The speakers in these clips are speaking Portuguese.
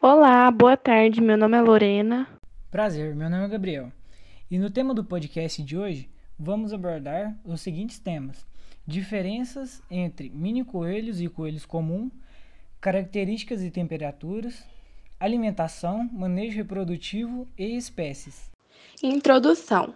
Olá, boa tarde. Meu nome é Lorena. Prazer, meu nome é Gabriel. E no tema do podcast de hoje, vamos abordar os seguintes temas: diferenças entre mini coelhos e coelhos comum, características e temperaturas, alimentação, manejo reprodutivo e espécies. Introdução: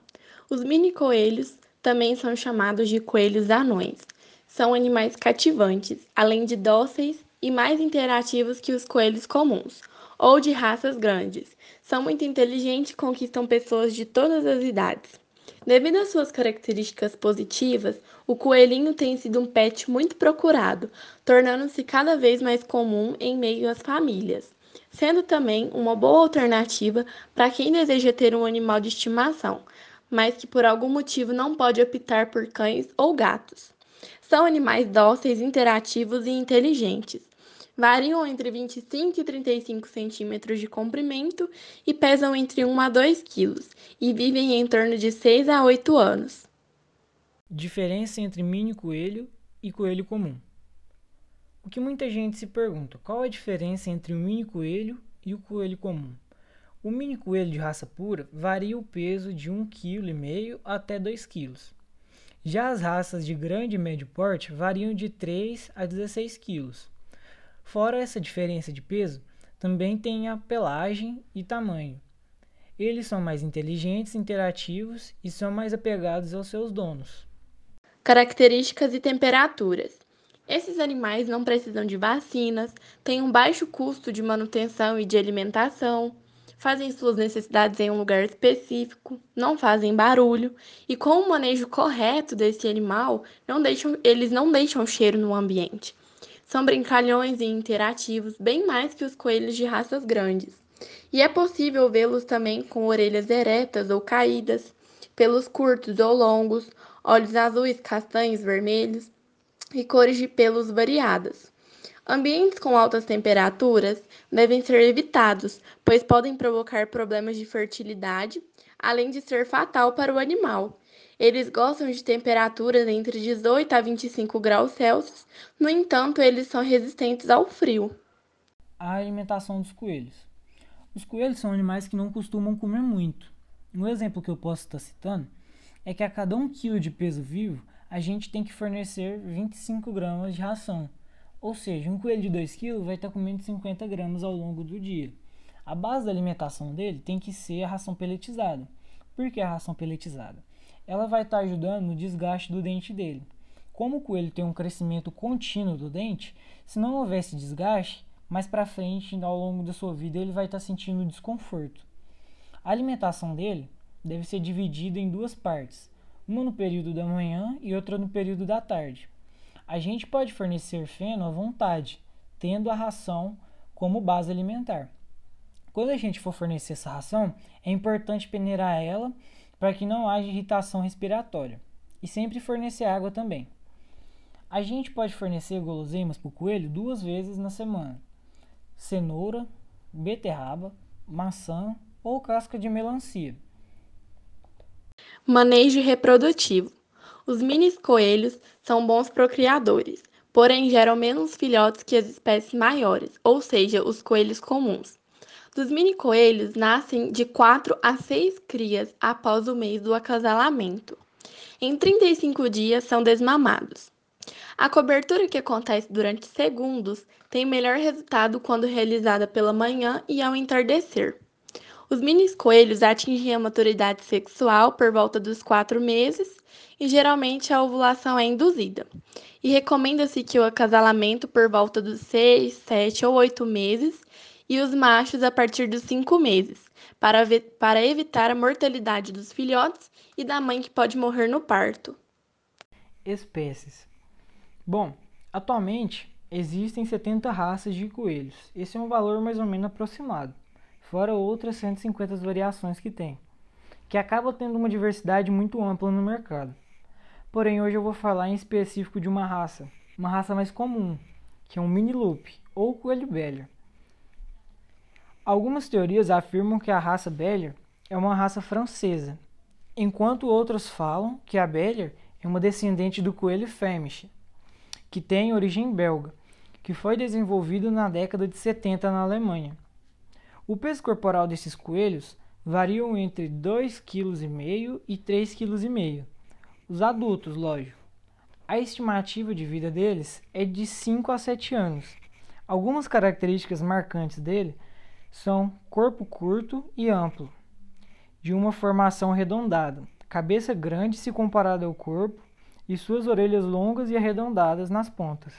Os mini coelhos também são chamados de coelhos anões. São animais cativantes, além de dóceis e mais interativos que os coelhos comuns, ou de raças grandes. São muito inteligentes e conquistam pessoas de todas as idades. Devido às suas características positivas, o coelhinho tem sido um pet muito procurado, tornando-se cada vez mais comum em meio às famílias, sendo também uma boa alternativa para quem deseja ter um animal de estimação, mas que por algum motivo não pode optar por cães ou gatos. São animais dóceis, interativos e inteligentes. Variam entre 25 e 35 centímetros de comprimento e pesam entre 1 a 2 quilos e vivem em torno de 6 a 8 anos. Diferença entre mini coelho e coelho comum. O que muita gente se pergunta, qual a diferença entre o mini coelho e o coelho comum? O mini coelho de raça pura varia o peso de 1,5 kg até 2 kg. Já as raças de grande e médio porte variam de 3 a 16 kg. Fora essa diferença de peso, também tem a pelagem e tamanho. Eles são mais inteligentes, interativos e são mais apegados aos seus donos. Características e temperaturas. Esses animais não precisam de vacinas, têm um baixo custo de manutenção e de alimentação, fazem suas necessidades em um lugar específico, não fazem barulho e com o manejo correto desse animal, não deixam, eles não deixam cheiro no ambiente. São brincalhões e interativos, bem mais que os coelhos de raças grandes. E é possível vê-los também com orelhas eretas ou caídas, pelos curtos ou longos, olhos azuis, castanhos, vermelhos e cores de pelos variadas. Ambientes com altas temperaturas devem ser evitados, pois podem provocar problemas de fertilidade, além de ser fatal para o animal. Eles gostam de temperaturas entre 18 a 25 graus Celsius, no entanto, eles são resistentes ao frio. A alimentação dos coelhos. Os coelhos são animais que não costumam comer muito. Um exemplo que eu posso estar citando é que a cada 1 kg de peso vivo, a gente tem que fornecer 25 gramas de ração. Ou seja, um coelho de 2 kg vai estar comendo 50 gramas ao longo do dia. A base da alimentação dele tem que ser a ração peletizada. Por que a ração peletizada? Ela vai estar ajudando no desgaste do dente dele. Como o coelho tem um crescimento contínuo do dente, se não houvesse desgaste, mais para frente, ao longo da sua vida, ele vai estar sentindo desconforto. A alimentação dele deve ser dividida em duas partes, uma no período da manhã e outra no período da tarde. A gente pode fornecer feno à vontade, tendo a ração como base alimentar. Quando a gente for fornecer essa ração, é importante peneirar ela para que não haja irritação respiratória e sempre fornecer água também. A gente pode fornecer guloseimas para o coelho duas vezes na semana: cenoura, beterraba, maçã ou casca de melancia. Manejo reprodutivo. Os mini coelhos são bons procriadores, porém geram menos filhotes que as espécies maiores, ou seja, os coelhos comuns. Dos mini coelhos nascem de 4 a 6 crias após o mês do acasalamento. Em 35 dias são desmamados. A cobertura que acontece durante segundos tem melhor resultado quando realizada pela manhã e ao entardecer. Os mini coelhos atingem a maturidade sexual por volta dos 4 meses e geralmente a ovulação é induzida. E recomenda-se que o acasalamento por volta dos 6, 7 ou 8 meses e os machos a partir dos 5 meses, para, para evitar a mortalidade dos filhotes e da mãe que pode morrer no parto. Espécies. Bom, atualmente existem 70 raças de coelhos. Esse é um valor mais ou menos aproximado fora outras 150 variações que tem, que acaba tendo uma diversidade muito ampla no mercado. Porém, hoje eu vou falar em específico de uma raça, uma raça mais comum, que é um mini loop ou coelho belga. Algumas teorias afirmam que a raça Bellier é uma raça francesa, enquanto outras falam que a Bellier é uma descendente do coelho Flemish, que tem origem belga, que foi desenvolvido na década de 70 na Alemanha. O peso corporal desses coelhos varia entre 2,5 kg e 3,5 kg. Os adultos, lógico. A estimativa de vida deles é de 5 a 7 anos. Algumas características marcantes dele são corpo curto e amplo, de uma formação arredondada, cabeça grande se comparada ao corpo e suas orelhas longas e arredondadas nas pontas.